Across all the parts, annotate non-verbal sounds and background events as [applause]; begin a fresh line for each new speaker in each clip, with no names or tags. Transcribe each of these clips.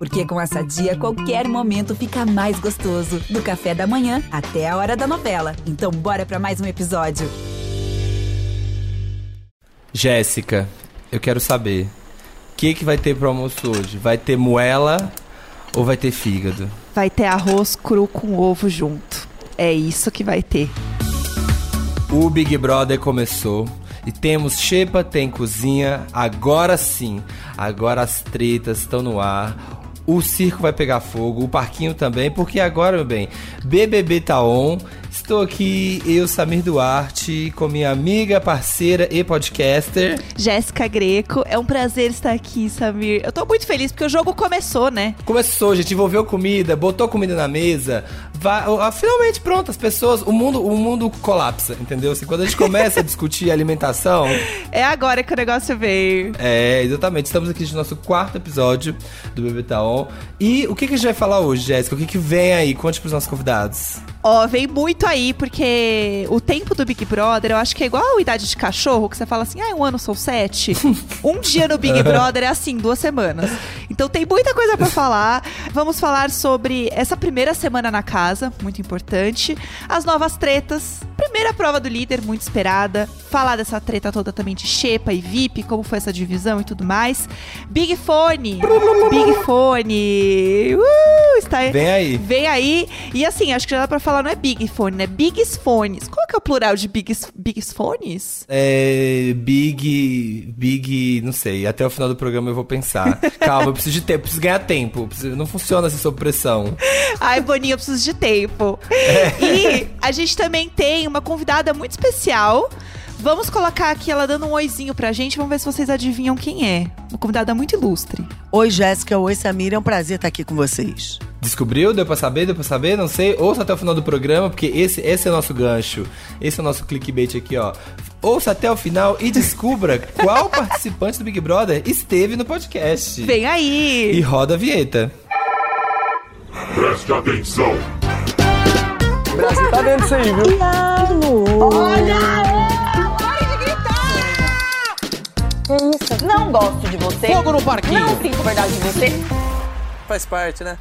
Porque com essa dia, qualquer momento fica mais gostoso. Do café da manhã até a hora da novela. Então, bora para mais um episódio.
Jéssica, eu quero saber. O que, que vai ter pro almoço hoje? Vai ter moela ou vai ter fígado?
Vai ter arroz cru com ovo junto. É isso que vai ter.
O Big Brother começou. E temos Xepa, tem cozinha. Agora sim. Agora as tretas estão no ar o circo vai pegar fogo, o parquinho também, porque agora, meu bem, BBB tá on. Estou aqui, eu, Samir Duarte, com minha amiga, parceira e podcaster.
Jéssica Greco. É um prazer estar aqui, Samir. Eu tô muito feliz porque o jogo começou, né?
Começou, gente. Envolveu comida, botou comida na mesa. Vai, finalmente, pronto, as pessoas. O mundo, o mundo colapsa, entendeu? Assim, quando a gente começa a discutir [laughs] alimentação.
É agora que o negócio veio.
É, exatamente. Estamos aqui no nosso quarto episódio do Bebê Taon. E o que, que a gente vai falar hoje, Jéssica? O que, que vem aí? Conte pros nossos convidados.
Ó, vem muito aí, porque o tempo do Big Brother, eu acho que é igual a idade de cachorro, que você fala assim, ah, um ano são sete. [laughs] um dia no Big Brother é assim, duas semanas. Então tem muita coisa para falar. Vamos falar sobre essa primeira semana na casa, muito importante. As novas tretas. Primeira prova do líder, muito esperada. Falar dessa treta toda também de Xepa e VIP, como foi essa divisão e tudo mais. Big Fone. Big Fone. Uh, está aí.
Vem aí.
Vem aí. E assim, acho que já dá pra falar, não é Big Fone, né? Bigs Phones. Qual que é o plural de Bigs, bigs Phones?
É. Big. Big. Não sei. Até o final do programa eu vou pensar. [laughs] Calma, eu preciso de tempo, preciso ganhar tempo. Preciso, não funciona assim sob pressão.
Ai, Boninho, eu preciso de tempo. [laughs] É. E a gente também tem uma convidada muito especial. Vamos colocar aqui ela dando um oizinho pra gente, vamos ver se vocês adivinham quem é. Uma convidada muito ilustre.
Oi, Jéssica. Oi, Samira. É um prazer estar aqui com vocês.
Descobriu? Deu pra saber? Deu pra saber? Não sei. Ouça até o final do programa, porque esse, esse é o nosso gancho. Esse é o nosso clickbait aqui, ó. Ouça até o final e descubra [laughs] qual participante do Big Brother esteve no podcast.
Vem aí!
E roda a vinheta.
Preste atenção!
O Brasil tá vendo isso aí, viu?
Olha! Que isso? Não gosto de você.
Fogo no parquinho.
Não sinto verdade de você.
Faz parte, né?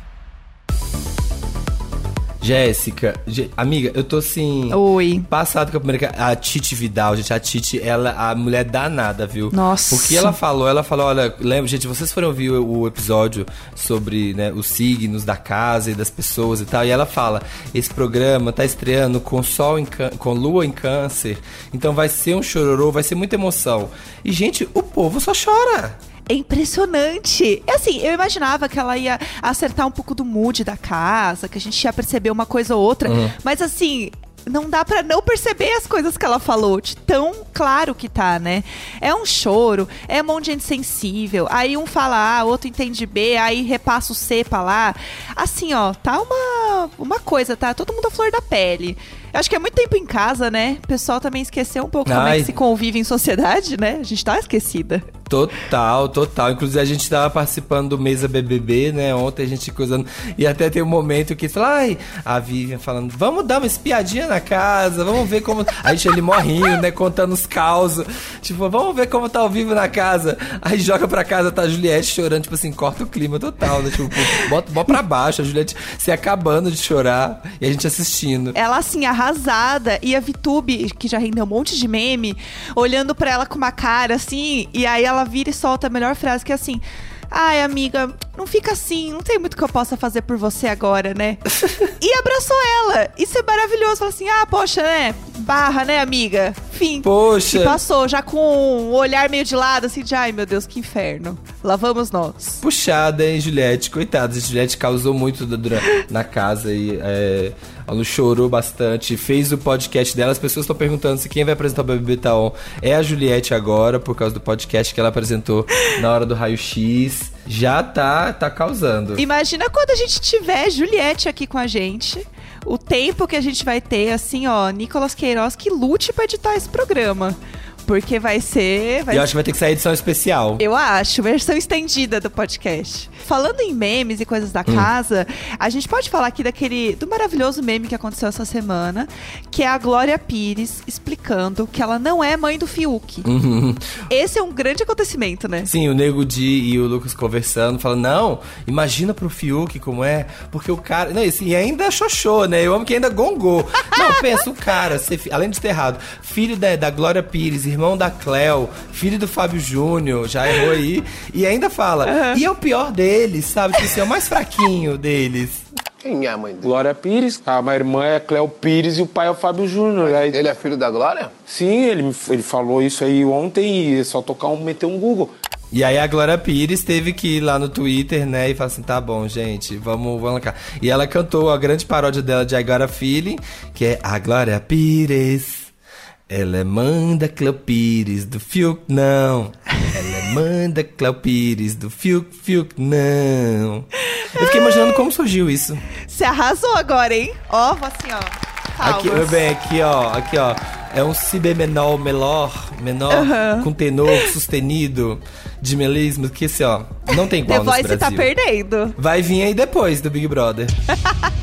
Jéssica, amiga, eu tô assim.
Oi.
Passado com a primeira. A Titi Vidal, gente. A Titi, ela, a mulher danada, viu?
Nossa.
Porque ela falou, ela falou: olha, lembra, gente, vocês foram ouvir o, o episódio sobre né, os signos da casa e das pessoas e tal. E ela fala: esse programa tá estreando com sol em com lua em câncer. Então vai ser um chororô, vai ser muita emoção. E, gente, o povo só chora
é impressionante. É assim, eu imaginava que ela ia acertar um pouco do mood da casa, que a gente ia perceber uma coisa ou outra. Uhum. Mas assim, não dá para não perceber as coisas que ela falou, de tão claro que tá, né? É um choro, é um monte de gente sensível. Aí um fala A, outro entende B, aí repassa o C pra lá. Assim, ó, tá uma, uma coisa, tá? Todo mundo a flor da pele. Acho que é muito tempo em casa, né? O pessoal também esqueceu um pouco Ai. como é que se convive em sociedade, né? A gente tá esquecida.
Total, total. Inclusive a gente tava participando do Mesa BBB, né? Ontem a gente coisando. E até tem um momento que fala, ai, a Vivian falando, vamos dar uma espiadinha na casa, vamos ver como. A gente ali morrinho, né? Contando os causos. Tipo, vamos ver como tá ao vivo na casa. Aí joga pra casa, tá a Juliette chorando, tipo assim, corta o clima total, né? Tipo, bota, bota pra baixo, a Juliette se acabando de chorar e a gente assistindo.
Ela, assim, arrasada. E a Vitube, que já rendeu um monte de meme, olhando pra ela com uma cara assim, e aí ela vira e solta a melhor frase que é assim: Ai, amiga, não fica assim, não tem muito que eu possa fazer por você agora, né? [laughs] e abraçou ela. Isso é maravilhoso. Falou assim: ah, poxa, né? Barra, né, amiga? Fim.
Poxa.
E passou, já com o um olhar meio de lado, assim, de ai, meu Deus, que inferno. Lá vamos nós.
Puxada, hein, Juliette? Coitada, Juliette causou muito na casa e é, ela chorou bastante, fez o podcast dela. As pessoas estão perguntando se quem vai apresentar o BBB Taon é a Juliette agora, por causa do podcast que ela apresentou na hora do raio-x. Já tá, tá causando.
Imagina quando a gente tiver Juliette aqui com a gente o tempo que a gente vai ter, assim, ó, Nicolas Queiroz que lute para editar esse programa. Porque vai ser. Vai
E eu acho que vai ter que sair edição especial.
Eu acho, versão estendida do podcast. Falando em memes e coisas
Hum.
da casa, a gente pode falar aqui daquele do maravilhoso meme que aconteceu essa semana, que é a Glória Pires explicando que ela não é mãe do Fiuk.
Uhum.
Esse é um grande acontecimento, né?
Sim, o Nego Di e o Lucas conversando, falando, não, imagina pro Fiuk como é, porque o cara. Não, e ainda xoxô, né? Eu amo que ainda gongou. não, pensa, o cara, ser além de ter errado, filho da, da Glória Pires, irmão da Cleo, filho do Fábio Júnior, já errou aí, e ainda fala, e é o pior deles, sabe? Que esse é o mais fraquinho deles.
Quem é a mãe dele?
Glória Pires, a minha irmã é Cléo Pires e o pai é o Fábio Júnior. Aí-
Ele é filho da Glória?
Sim, ele, ele falou isso aí ontem e é só tocar um, meter um Google.
E aí a Glória Pires teve que ir lá no Twitter, né, e falar assim, tá bom, gente, vamos, vamos cá. E ela cantou a grande paródia dela de I Got a Feeling, que é a Glória Pires. Ela é mãe da Cleo Pires, do Fiuk, não. Ela é mãe da Cleo Pires, do Fiuk, Fiuk, não. Eu fiquei imaginando como surgiu isso.
Você arrasou agora, hein? Ó, assim, ó.
Aqui, meu bem, aqui, ó, aqui, ó. É um si menor, menor, menor, com tenor sustenido de melismo, que esse, ó, não tem
The
igual nesse
Voice tá
Brasil.
perdendo.
Vai vir aí depois do Big Brother. [laughs]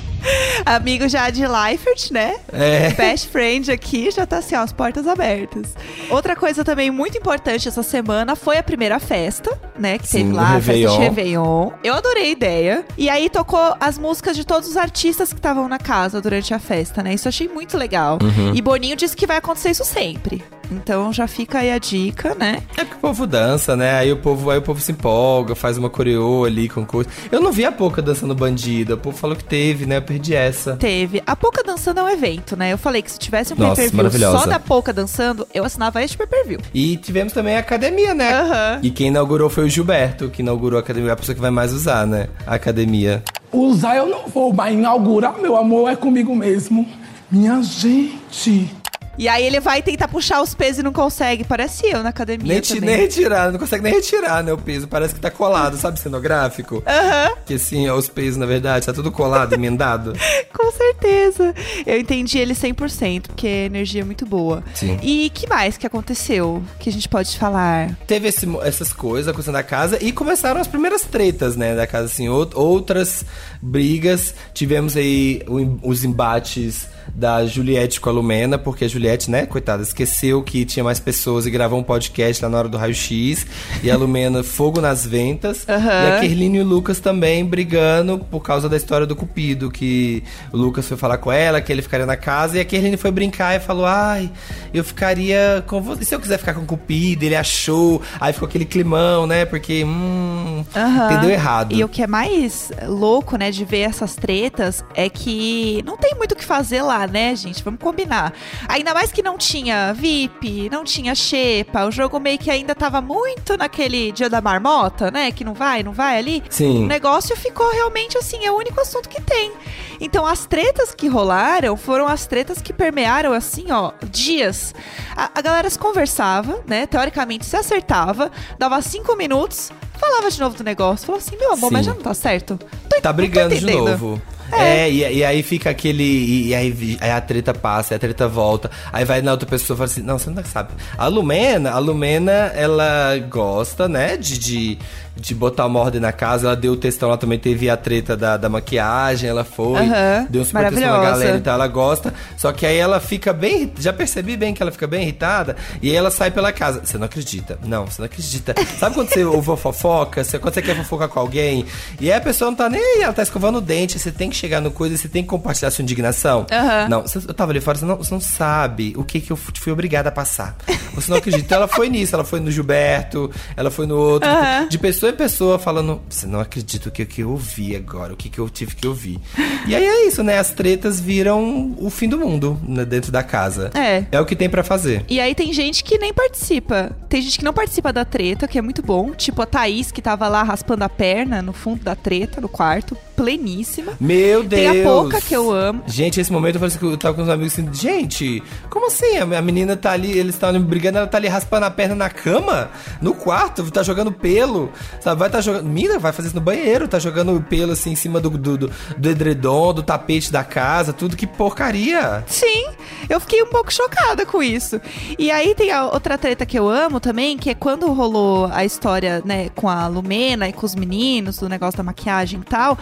Amigo já de Leifert, né?
É.
Best friend aqui já tá assim, ó, as portas abertas. Outra coisa também muito importante essa semana foi a primeira festa, né? Que
Sim,
teve lá, a festa de.
Réveillon.
Eu adorei a ideia. E aí tocou as músicas de todos os artistas que estavam na casa durante a festa, né? Isso eu achei muito legal.
Uhum.
E Boninho disse que vai acontecer isso sempre. Então já fica aí a dica, né?
É porque o povo dança, né? Aí o povo, aí o povo se empolga, faz uma coreô ali com coisa. Eu não vi a Poca dançando bandida. O povo falou que teve, né? Eu perdi essa.
Teve. A Pouca dançando é um evento, né? Eu falei que se tivesse um
Nossa,
pay-per-view só da Pouca dançando, eu assinava este pay-per-view.
E tivemos também a academia, né?
Aham.
E quem inaugurou foi o Gilberto, que inaugurou a academia. A pessoa que vai mais usar, né? A academia.
Usar eu não vou, mas inaugurar, meu amor, é comigo mesmo. Minha gente.
E aí ele vai tentar puxar os pesos e não consegue. Parece eu na academia
Nem,
também.
nem retirar, não consegue nem retirar, né? O peso. Parece que tá colado, sabe? Cenográfico.
Aham,
Que assim, ó, os pesos, na verdade, tá tudo colado, emendado. [laughs]
com certeza. Eu entendi ele 100%, porque a energia é muito boa.
Sim.
E que mais que aconteceu que a gente pode falar?
Teve esse essas coisas acontecendo na casa e começaram as primeiras tretas, né, da casa, assim, out- outras brigas. Tivemos aí os embates da Juliette com a Lumena, porque a Juliette, né, coitada, esqueceu que tinha mais pessoas e gravou um podcast lá na hora do raio-x. E a [laughs] Lumena, fogo nas ventas.
Aham.
E a Kerline e o Lucas também brigando por causa da história do Cupido, que o Lucas foi falar com ela, que ele ficaria na casa, e a Kerline foi brincar e falou: Ai, eu ficaria com você. Se eu quiser ficar com o Cupido, ele achou. Aí ficou aquele climão, né? Porque, hum,
Aham.
entendeu errado.
E o que é mais louco, né, de ver essas tretas é que não tem muito o que fazer lá, né, gente? Vamos combinar. Ainda mais que não tinha VIP, não tinha Xepa, o jogo meio que ainda tava muito naquele dia da marmota, né? Que não vai, não vai ali.
Sim.
O negócio ficou realmente assim, é o único assunto que tem. Então as tretas que rolaram foram as tretas que permearam assim, ó, dias. A, a galera se conversava, né? Teoricamente se acertava, dava cinco minutos, falava de novo do negócio, falou assim, meu amor,
Sim.
mas já não tá certo? Tô-
Tá brigando de novo. É, e, e aí fica aquele. E, e aí, aí a treta passa, a treta volta. Aí vai na outra pessoa e fala assim: Não, você não sabe. A Lumena, a Lumena, ela gosta, né, de, de, de botar uma ordem na casa. Ela deu o textão, ela também teve a treta da, da maquiagem, ela foi.
Aham,
Deu um super textão na galera, então ela gosta. Só que aí ela fica bem. Já percebi bem que ela fica bem irritada. E aí ela sai pela casa. Você não acredita. Não, você não acredita. Sabe quando você ouve a fofoca? Você, quando você quer fofocar com alguém? E aí a pessoa não tá nem aí, ela tá escovando o dente. Você tem que chegar no coisa, você tem que compartilhar sua indignação.
Aham.
Não, eu tava ali fora, você não, você não sabe o que que eu fui obrigada a passar. Você não acredita. Então ela foi nisso, ela foi no Gilberto, ela foi no outro.
Aham.
De pessoa em pessoa falando, você não acredita o que, que eu ouvi agora, o que, que eu tive que ouvir. E aí é isso, né? As tretas viram o fim do mundo né, dentro da casa.
É.
É o que tem pra fazer.
E aí tem gente que nem participa. Tem gente que não participa da treta, que é muito bom. Tipo a Thaís, que tava lá raspando a perna no fundo da treta, no quarto, pleníssima.
Meu Deus!
Tem a Poca, que eu amo.
Gente, esse momento eu falei assim, que eu tava com os amigos assim, gente, como assim? A menina tá ali, eles estão brigando, ela tá ali raspando a perna na cama, no quarto, tá jogando pelo, sabe? Vai tá jogando. Mina, vai fazer isso no banheiro, tá jogando pelo assim em cima do, do, do, do edredom, do tapete da casa, tudo que porcaria.
Sim. Eu fiquei um pouco chocada com isso. E aí tem a outra treta que eu amo também, que é quando rolou a história, né, com a Lumena e com os meninos, do negócio da maquiagem e tal,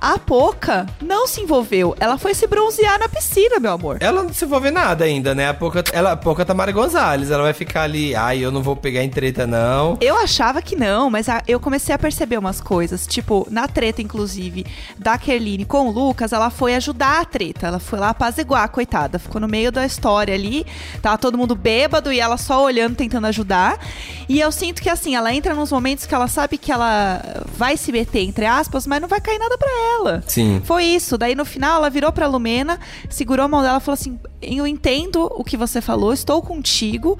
a Poca não se envolveu. Ela foi se bronzear na piscina, meu amor.
Ela não se envolve em nada ainda, né? A pouca, ela, a pouca Tamara Gonzalez, ela vai ficar ali, ai, eu não vou pegar em treta, não.
Eu achava que não, mas a- eu comecei a perceber umas coisas. Tipo, na treta, inclusive, da Kerline com o Lucas, ela foi ajudar a treta. Ela foi lá apaziguar, coitada. Ficou no meio da história ali. Tava todo mundo bêbado e ela só olhando, tentando ajudar. E eu sinto que, assim, ela entra nos momentos que ela sabe que ela vai se meter, entre aspas, mas não vai cair nada pra ela.
Sim.
Foi isso. Daí no final ela virou pra Lumena, segurou a mão dela e falou assim: Eu entendo o que você falou, estou contigo,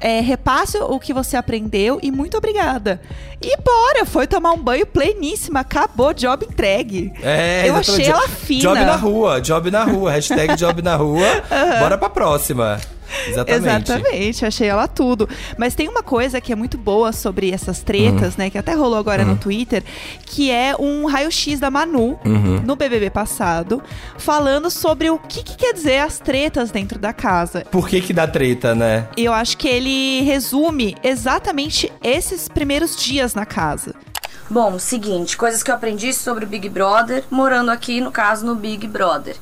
é, repasse o que você aprendeu e muito obrigada. E bora, foi tomar um banho pleníssima, acabou, job entregue.
É,
Eu achei ela fina.
Job na rua, job na rua, hashtag job na rua. [laughs] Bora pra próxima. Exatamente.
Exatamente, achei ela tudo. Mas tem uma coisa que é muito boa sobre essas tretas, né? Que até rolou agora no Twitter, que é um raio-x da Manu no BBB passado, falando sobre o que, que quer dizer as tretas dentro da casa.
Por que que dá treta, né?
E eu acho que ele resume exatamente esses primeiros dias na casa.
Bom, seguinte, coisas que eu aprendi sobre o Big Brother, morando aqui, no caso, no Big Brother.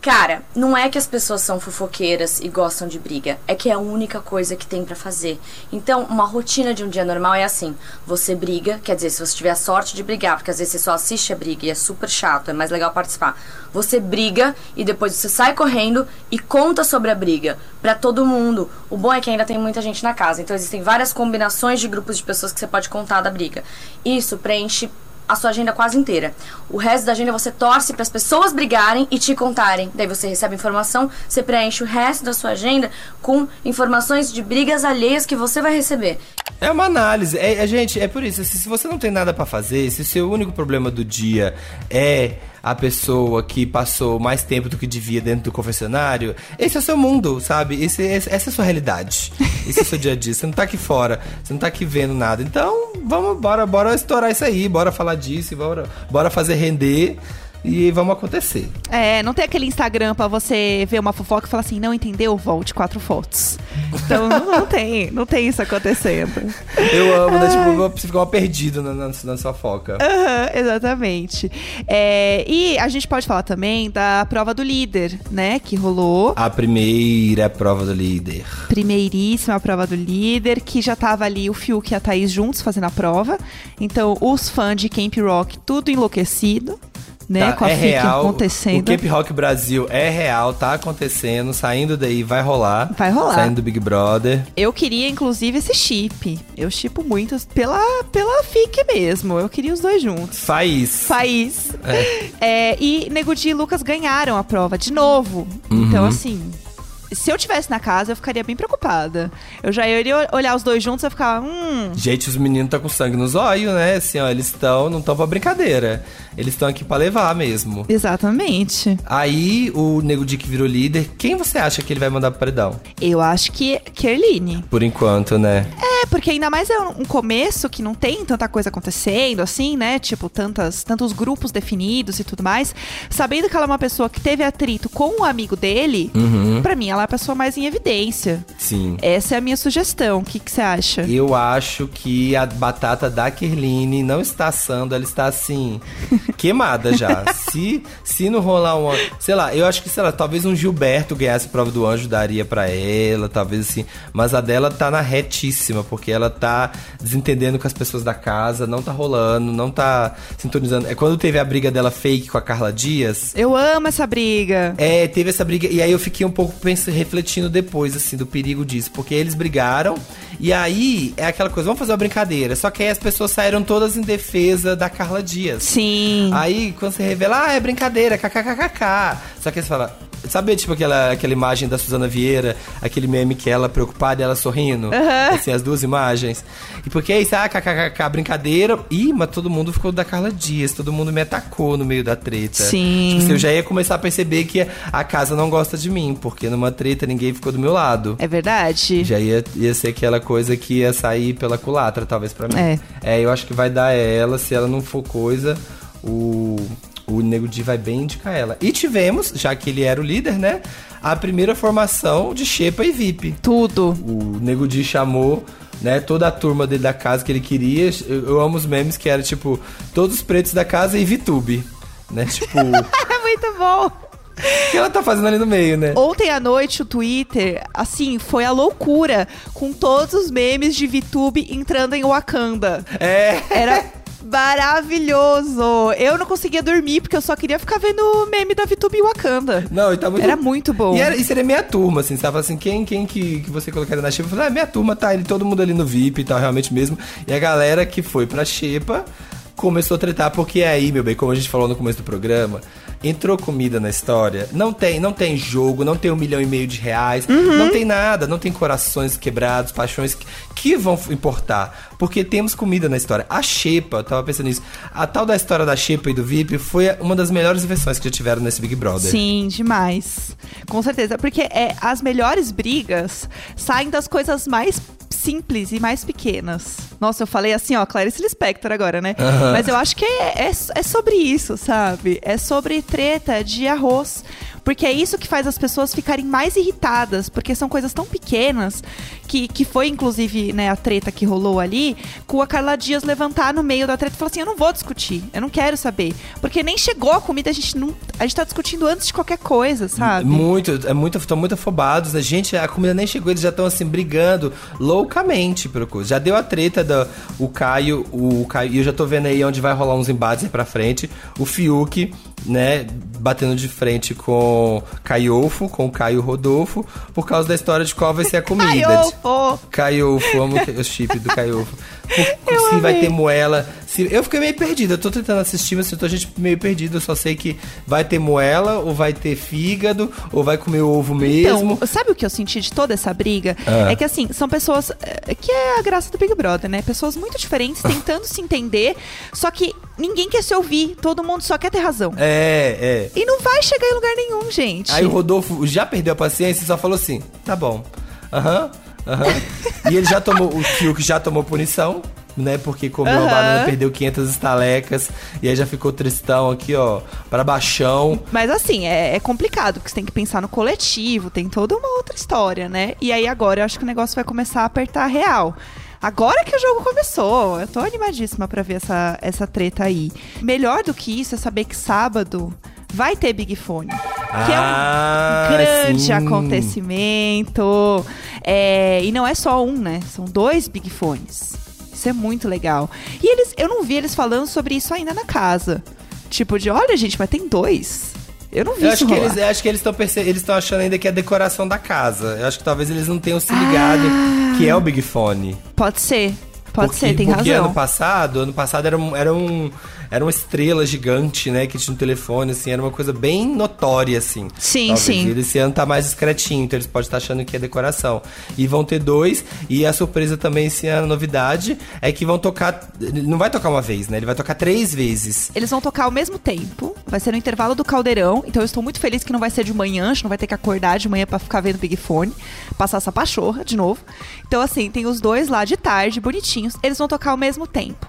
Cara, não é que as pessoas são fofoqueiras e gostam de briga, é que é a única coisa que tem pra fazer. Então, uma rotina de um dia normal é assim: você briga, quer dizer, se você tiver a sorte de brigar, porque às vezes você só assiste a briga e é super chato, é mais legal participar. Você briga e depois você sai correndo e conta sobre a briga pra todo mundo. O bom é que ainda tem muita gente na casa, então existem várias combinações de grupos de pessoas que você pode contar da briga. Isso preenche a sua agenda quase inteira. O resto da agenda você torce para as pessoas brigarem e te contarem. Daí você recebe informação, você preenche o resto da sua agenda com informações de brigas alheias que você vai receber.
É uma análise. É, é, gente, é por isso. Se, se você não tem nada pra fazer, se seu único problema do dia é a pessoa que passou mais tempo do que devia dentro do confessionário, esse é o seu mundo, sabe? Esse, esse- essa é a sua realidade. Esse é o seu dia a dia. Você não tá aqui fora, você não tá aqui vendo nada. Então, vamos, bora, bora estourar isso aí, bora falar disso, bora, bora fazer render e vamos acontecer.
É, não tem aquele Instagram pra você ver uma fofoca e falar assim, não entendeu? Volte quatro fotos. Então não, não tem, não tem isso acontecendo.
Eu amo, né? Tipo, você fica mal perdido na, na, na sua foca.
Aham, exatamente. É, e a gente pode falar também da prova do líder, né? Que rolou.
A primeira prova do líder.
Primeiríssima prova do líder, que já tava ali o Fiuk e a Thaís juntos fazendo a prova. Então, os fãs de Camp Rock, tudo enlouquecido, né?
Tá,
com a
é
FIC
real.
acontecendo.
O Camp Rock Brasil é real, tá acontecendo, saindo daí vai rolar.
Vai rolar.
Saindo do Big Brother.
Eu queria, inclusive, esse chip. Eu chipo muito pela, pela FIC mesmo. Eu queria os dois juntos.
Faz.
Faz. [laughs] É, e Nego Di e Lucas ganharam a prova de novo. Então,
Uhum.
assim. Se eu tivesse na casa, eu ficaria bem preocupada. Eu já iria olhar os dois juntos e ficar, hum,
Gente, os meninos tá com sangue nos olhos, né? Assim, ó, eles estão, não estão pra brincadeira. Eles estão aqui pra levar mesmo.
exatamente.
Aí, o Nego Di que virou líder, quem você acha que ele vai mandar pro paredão?
Eu acho que Kerline.
Por enquanto, né?
É, porque ainda mais é um começo que não tem tanta coisa acontecendo, assim, né? Tipo, tantas, tantos grupos definidos e tudo mais. Sabendo que ela é uma pessoa que teve atrito com o amigo dele,
Uhum.
pra mim ela é a pessoa mais em evidência.
Sim.
Essa é a minha sugestão. O que que você acha?
Eu acho que a batata da Kerline não está assando, ela está assim, [laughs] queimada já. se, se não rolar uma. Sei lá, eu acho que, sei lá, talvez um Gilberto ganhasse a prova do anjo, daria pra ela, talvez assim. Mas a dela tá na retíssima, porque ela tá desentendendo com as pessoas da casa, não tá rolando, não tá sintonizando. É quando teve a briga dela fake com a Carla Dias.
Eu amo essa briga.
É, teve essa briga. E aí eu fiquei um pouco pensando, refletindo depois, assim, do perigo disso. Porque eles brigaram. E aí é aquela coisa, vamos fazer uma brincadeira. Só que aí as pessoas saíram todas em defesa da Carla Dias.
Sim.
Aí quando você revela, ah, é brincadeira, kkkk. Só que você fala. Sabe, tipo, aquela, aquela imagem da Suzana Vieira, aquele meme que ela preocupada e ela sorrindo? Assim, as duas imagens. E porque aí, ah, kkkk, brincadeira. Ih, mas todo mundo ficou da Carla Dias, todo mundo me atacou no meio da treta.
Sim.
Tipo, assim, eu já ia começar a perceber que a casa não gosta de mim, porque numa treta ninguém ficou do meu lado.
É verdade?
Já ia, ia ser aquela coisa que ia sair pela culatra, talvez, pra mim.
É.
É, eu acho que vai dar ela, se ela não for coisa, o, O Nego Di vai bem indicar ela. E tivemos, já que ele era o líder, né? A primeira formação de Xepa e VIP.
Tudo.
O Nego Di chamou né, toda a turma dele da casa que ele queria. Eu, eu amo os memes que era tipo todos os pretos da casa e VTube, né? Tipo,
É [laughs] muito bom.
o que ela tá fazendo ali no meio, né?
Ontem à noite o Twitter, assim, foi a loucura com todos os memes de VTube entrando em Wakanda.
É.
Era [laughs] maravilhoso. Eu não conseguia dormir porque eu só queria ficar vendo o meme da VTube Wakanda.
Não, e tá muito
Era muito bom.
E, era, e seria minha turma, assim, você tava assim, quem, quem que, que você colocaria na Xepa? Eu falei, ah, minha turma tá ele, todo mundo ali no VIP e tal, realmente mesmo. E a galera que foi pra Xepa começou a tretar, porque aí, meu bem, como a gente falou no começo do programa, entrou comida na história. Não tem, não tem jogo, não tem um milhão e meio de reais, não tem nada, não tem corações quebrados, paixões que, que vão importar. Porque temos comida na história. A Xepa, eu tava pensando nisso, a tal da história da Xepa e do VIP foi uma das melhores versões que já tiveram nesse Big Brother.
Sim, demais. Com certeza. Porque é, as melhores brigas saem das coisas mais simples e mais pequenas. Nossa, eu falei assim, ó, Clarice Lispector agora, né? Mas eu acho que é, é, é sobre isso, sabe? É sobre treta de arroz. Porque é isso que faz as pessoas ficarem mais irritadas, porque são coisas tão pequenas que, que foi, inclusive, né, a treta que rolou ali, com a Carla Dias levantar no meio da treta e falar assim: eu não vou discutir, eu não quero saber. Porque nem chegou a comida, a gente não. A gente tá discutindo antes de qualquer coisa, sabe?
Muito, é muito, estão muito afobados. A gente, a comida nem chegou, eles já estão assim brigando loucamente pelo coisa. Já deu a treta da o Caio, o Caio, e eu já tô vendo aí onde vai rolar uns embates aí pra frente. O Fiuk, né, batendo de frente com Caiofo, com o Caio Rodolfo, por causa da história de qual vai ser a [laughs] comida.
Caiofo!
Caiofo, amo o chip do Caiofo. Por- [laughs] se vai
amei.
ter moela. Se, eu fiquei meio perdida. Eu tô tentando assistir, mas eu tô gente meio perdida. Eu só sei que vai ter moela, ou vai ter fígado, ou vai comer ovo mesmo.
Então, sabe o que eu senti de toda essa briga?
Ah.
É que assim, são pessoas. é, Que é a graça do Big Brother, né? Pessoas muito diferentes tentando se entender, só que ninguém quer se ouvir, todo mundo só quer ter razão.
É, é.
E não vai chegar em lugar nenhum, gente.
Aí o Rodolfo já perdeu a paciência e só falou assim: tá bom. Aham, aham. e ele já tomou, o Fiuk já tomou punição, né? Porque comeu a
Aham.
banana, perdeu 500 estalecas. E aí já ficou tristão aqui, ó, pra baixão.
Mas assim, é, é complicado, porque você tem que pensar no coletivo, tem toda uma outra história, né? E aí agora eu acho que o negócio vai começar a apertar real. Agora que o jogo começou, eu tô animadíssima pra ver essa, essa treta aí. Melhor do que isso é saber que sábado vai ter Big Fone. Que é um
Ah,
grande
sim.
acontecimento. É, e não é só um, né? São dois Big Fones. Isso é muito legal. E eles, eu não vi eles falando sobre isso ainda na casa. Tipo de, olha gente, mas tem dois. Eu não vi
Eu
isso
acho que,
rolar.
eles, eu acho que eles estão eles estão achando ainda que é a decoração da casa. Eu acho que talvez eles não tenham se ligado que é o Big Fone.
Pode ser. Pode
porque,
ser, tem
porque
razão.
ano passado, ano passado era, um, era, um, era uma estrela gigante, né? Que tinha um telefone, assim, era uma coisa bem notória, assim.
Sim,
talvez.
sim.
E esse ano tá mais discretinho, então eles podem estar achando que é decoração. E vão ter dois, e a surpresa também esse ano, a novidade, é que vão tocar. Não vai tocar uma vez, né? Ele vai tocar três vezes.
Eles vão tocar ao mesmo tempo. Vai ser no intervalo do caldeirão. Então eu estou muito feliz que não vai ser de manhã. A gente não vai ter que acordar de manhã pra ficar vendo Big Fone. Passar essa pachorra de novo. Então, assim, tem os dois lá de tarde, bonitinhos. Eles vão tocar ao mesmo tempo.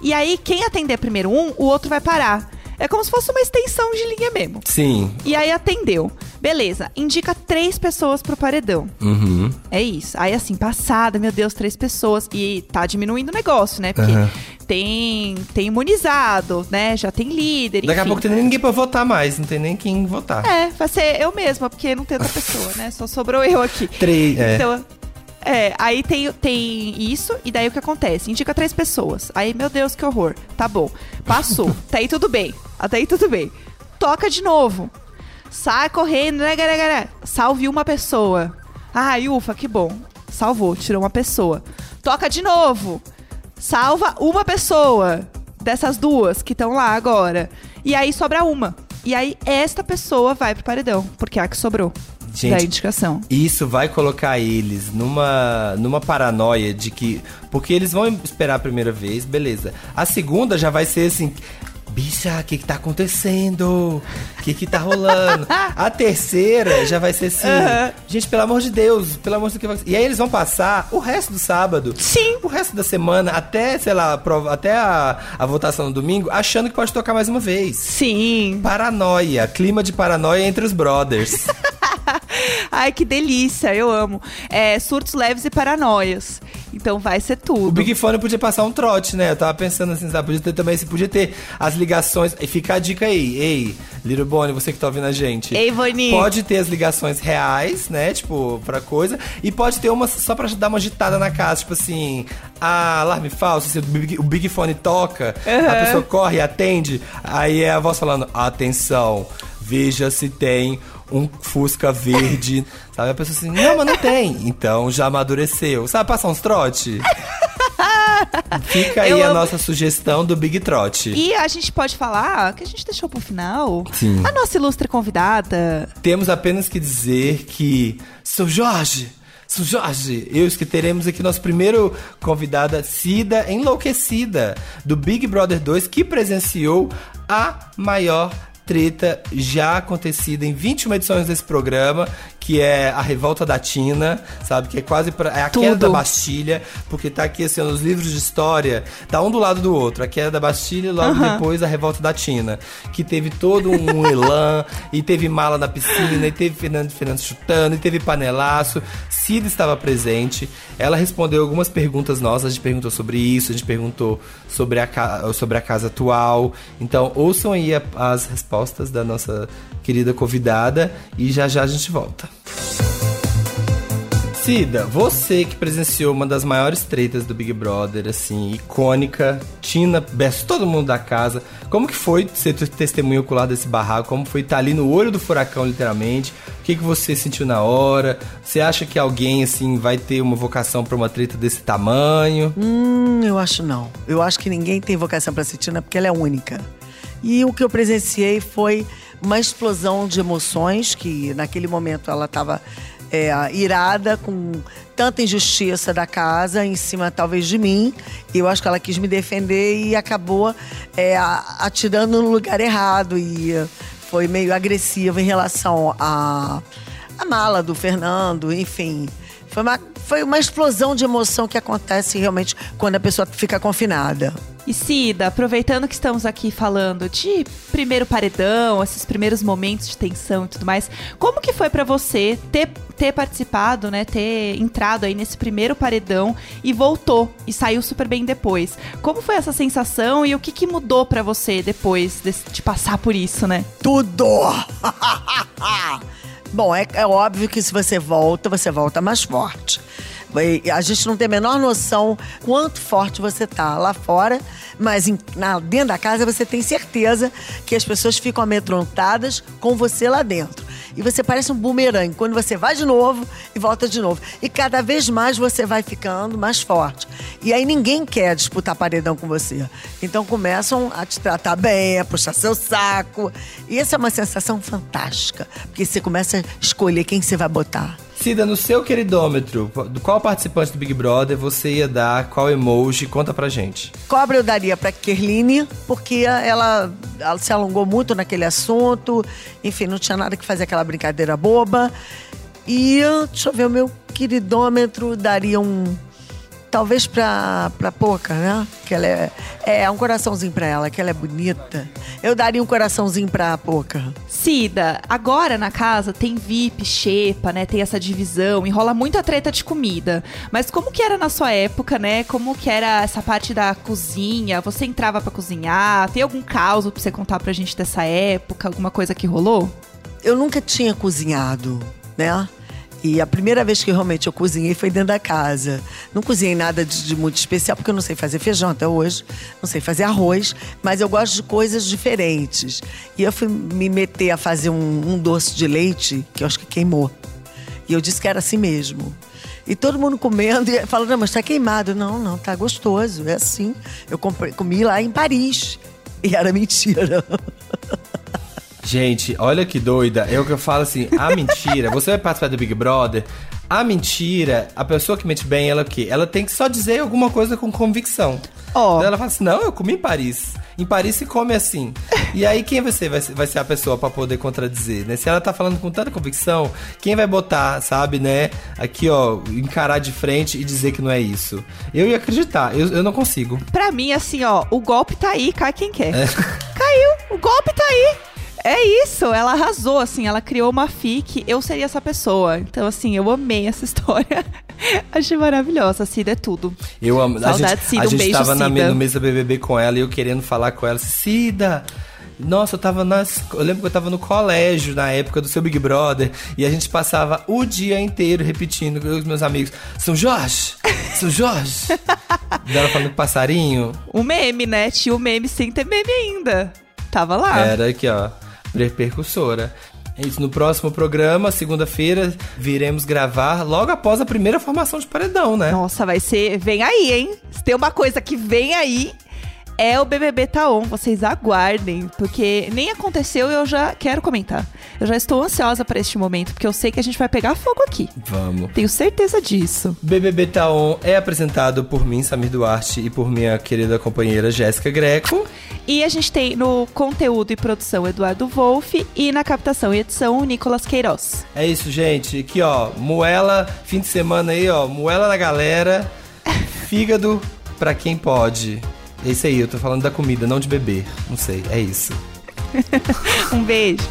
E aí, quem atender primeiro um, o outro vai parar. É como se fosse uma extensão de linha mesmo.
Sim.
E aí atendeu. Beleza, indica três pessoas pro paredão.
Uhum.
É isso. Aí, assim, passada, meu Deus, três pessoas. E tá diminuindo o negócio, né? Porque
Aham.
tem, tem imunizado, né? Já tem líder.
Daqui a
enfim.
pouco tem nem ninguém pra votar mais, não tem nem quem votar.
É, vai ser eu mesma, porque não tem outra pessoa, né? Só sobrou eu aqui.
Três, é.
Então, é, aí tem, tem isso, e daí o que acontece? Indica três pessoas. Aí, meu Deus, que horror. Tá bom. Passou. [laughs] Até aí tudo bem. Até aí tudo bem. Toca de novo. Sai correndo, né, galera, galera? Salve uma pessoa. Ai, ufa, que bom. Salvou, tirou uma pessoa. Toca de novo. Salva uma pessoa dessas duas que estão lá agora. E aí sobra uma. E aí esta pessoa vai pro paredão, porque é a que sobrou
Gente,
da indicação.
Isso vai colocar eles numa, numa paranoia de que. Porque eles vão esperar a primeira vez, beleza. A segunda já vai ser assim. bicha, o que que tá acontecendo? O que que tá rolando? [laughs] A terceira já vai ser assim,
Aham.
gente, pelo amor de Deus, pelo amor de Deus. E aí eles vão passar o resto do sábado,
Sim.
o resto da semana, até, sei lá, até a, a votação no domingo, achando que pode tocar mais uma vez.
Sim.
Paranoia, clima de paranoia entre os brothers. [laughs]
Ai, que delícia, eu amo. É, surtos leves e paranoias. Então vai ser tudo.
O Big Fone podia passar um trote, né? Eu tava pensando assim, sabe? Podia ter também, se podia ter as ligações. E fica a dica aí, ei, Little Bonnie, você que tá ouvindo a gente.
Ei, Boninho.
Pode ter as ligações reais, né? Tipo, pra coisa. E pode ter uma só pra dar uma agitada na casa, tipo assim, ah, alarme falso, se o Big, o Big Fone toca, a
Aham.
pessoa corre e atende. Aí é a voz falando, atenção, veja se tem um Fusca verde. [laughs] Sabe? A pessoa assim, não, mas não tem. Então já amadureceu. Sabe passar uns trote? [laughs] Fica aí
Eu
a
amo.
nossa sugestão do Big Trote.
E a gente pode falar que a gente deixou pro final.
Sim.
A nossa ilustre convidada.
Temos apenas que dizer que, São Jorge, São Jorge, eu que teremos aqui nosso primeiro convidada, Cida Enlouquecida, do Big Brother 2, que presenciou a maior treta já acontecida em 21 edições desse programa, que é a revolta da Tina, sabe? Que é quase pra, é a queda
Tudo.
da Bastilha, porque tá aqui assim, nos livros de história, tá um do lado do outro. A queda da Bastilha e logo depois a revolta da Tina, que teve todo um elan, e teve mala na piscina, e teve Fernando Fernando chutando, e teve panelaço. Cida estava presente. Ela respondeu algumas perguntas nossas, a gente perguntou sobre isso, a gente perguntou sobre a, sobre a casa atual. Então, ouçam aí a- as respostas da nossa querida convidada e já já a gente volta. Cida, você que presenciou uma das maiores tretas do Big Brother, assim, icônica, Tina, Bess, todo mundo da casa. Como que foi ser te- testemunho ocular desse barraco? Como foi estar ali no olho do furacão, literalmente? O que, que você sentiu na hora? Você acha que alguém, assim, vai ter uma vocação pra uma treta desse tamanho?
Hum, eu acho não. Eu acho que ninguém tem vocação pra ser Tina porque ela é única. E o que eu presenciei foi uma explosão de emoções, que naquele momento ela estava irada com tanta injustiça da casa em cima talvez de mim. Eu acho que ela quis me defender e acabou é, a- atirando no lugar errado e foi meio agressiva em relação à a, mala do Fernando, enfim. Foi uma, foi uma explosão de emoção que acontece realmente quando a pessoa fica confinada.
E Cida, aproveitando que estamos aqui falando de primeiro paredão, esses primeiros momentos de tensão e tudo mais, como que foi pra você ter, ter participado, né, ter entrado aí nesse primeiro paredão e voltou e saiu super bem depois? Como foi essa sensação e o que, que mudou pra você depois desse- de passar por isso, né?
Tudo! [laughs] Bom, é, é óbvio que se você volta, você volta mais forte. A gente não tem a menor noção quanto forte você tá lá fora, mas em- na- dentro da casa você tem certeza que as pessoas ficam amedrontadas com você lá dentro. E você parece um bumerangue. Quando você vai de novo e volta de novo. E cada vez mais você vai ficando mais forte. E aí ninguém quer disputar paredão com você. Então começam a te tratar bem, a puxar seu saco. E essa é uma sensação fantástica. Porque você começa a escolher quem você vai botar.
Cida, no seu queridômetro, do qual participante do Big Brother você ia dar, qual emoji? Conta pra gente.
Cobra eu daria pra Kerline, porque ela, ela se alongou muito naquele assunto. Enfim, não tinha nada que fazer aquela brincadeira boba. E, deixa eu ver, o meu queridômetro daria um... Talvez pra, pra Poca, né? Que ela é, é um coraçãozinho pra ela, que ela é bonita. Eu daria um coraçãozinho pra Poca.
Cida, agora na casa tem VIP, xepa, né? Tem essa divisão e rola muita treta de comida. Mas como que era na sua época, né? Como que era essa parte da cozinha? Você entrava pra cozinhar? Tem algum caos pra você contar pra gente dessa época? Alguma coisa que rolou?
eu nunca tinha cozinhado, né? E a primeira vez que realmente eu cozinhei foi dentro da casa. Não cozinhei nada de, de muito especial, porque eu não sei fazer feijão até hoje, não sei fazer arroz, mas eu gosto de coisas diferentes. E eu fui me meter a fazer um, um doce de leite, que eu acho que queimou. E eu disse que era assim mesmo. E todo mundo comendo e falando, não, mas tá queimado. Não, não, tá gostoso, é assim. Eu comprei- comi lá em Paris. E era mentira. [laughs]
Gente, olha que doida. É o que eu falo assim, a [laughs] mentira, você vai participar do Big Brother, a mentira, a pessoa que mente bem, ela o quê? Ela tem que só dizer alguma coisa com convicção.
Ó.
Ela fala assim, não, eu comi em Paris. Em Paris se come assim. E aí quem vai ser, vai ser, vai ser a pessoa pra poder contradizer, né? Se ela tá falando com tanta convicção, quem vai botar, sabe, né? Aqui, ó, encarar de frente e dizer que não é isso? Eu ia acreditar, eu, eu não consigo.
Pra mim, assim, ó, o golpe tá aí, cai quem quer. Caiu, o golpe tá aí. É isso, ela arrasou, assim, ela criou uma fic, eu seria essa pessoa. Então, assim, eu amei essa [laughs] história. Achei maravilhosa, Cida é tudo.
Eu amo. A
Saudade,
gente,
Cida,
a
um
gente
beijo,
tava na,
Cida.
no mesa BBB com ela e eu querendo falar com ela. Cida, nossa, eu tava nas. Eu lembro que eu tava no colégio na época do seu Big Brother e a gente passava o dia inteiro repetindo com os meus amigos: São Jorge! São Jorge! [laughs] Dela falando com passarinho.
O meme, né? Tinha o meme sem ter meme ainda. Tava lá.
Era aqui, ó, repercussora. É isso, no próximo programa, segunda-feira, viremos gravar logo após a primeira formação de paredão, né?
Nossa, vai ser. Vem aí, hein? Se tem uma coisa que vem aí, é o BBB Taon. Vocês aguardem, porque nem aconteceu e eu já quero comentar. Eu já estou ansiosa para este momento, porque eu sei que a gente vai pegar fogo aqui.
Vamos.
Tenho certeza disso.
BBB Taon é apresentado por mim, Samir Duarte, e por minha querida companheira Jéssica Greco.
E a gente tem no conteúdo e produção Eduardo Wolff e na captação e edição o Nicolas Queiroz.
É isso, gente. Aqui, ó, moela, fim de semana aí, ó, moela na galera, [laughs] fígado pra quem pode. É isso aí, eu tô falando da comida, não de beber. Não sei, é isso. [laughs]
Um beijo.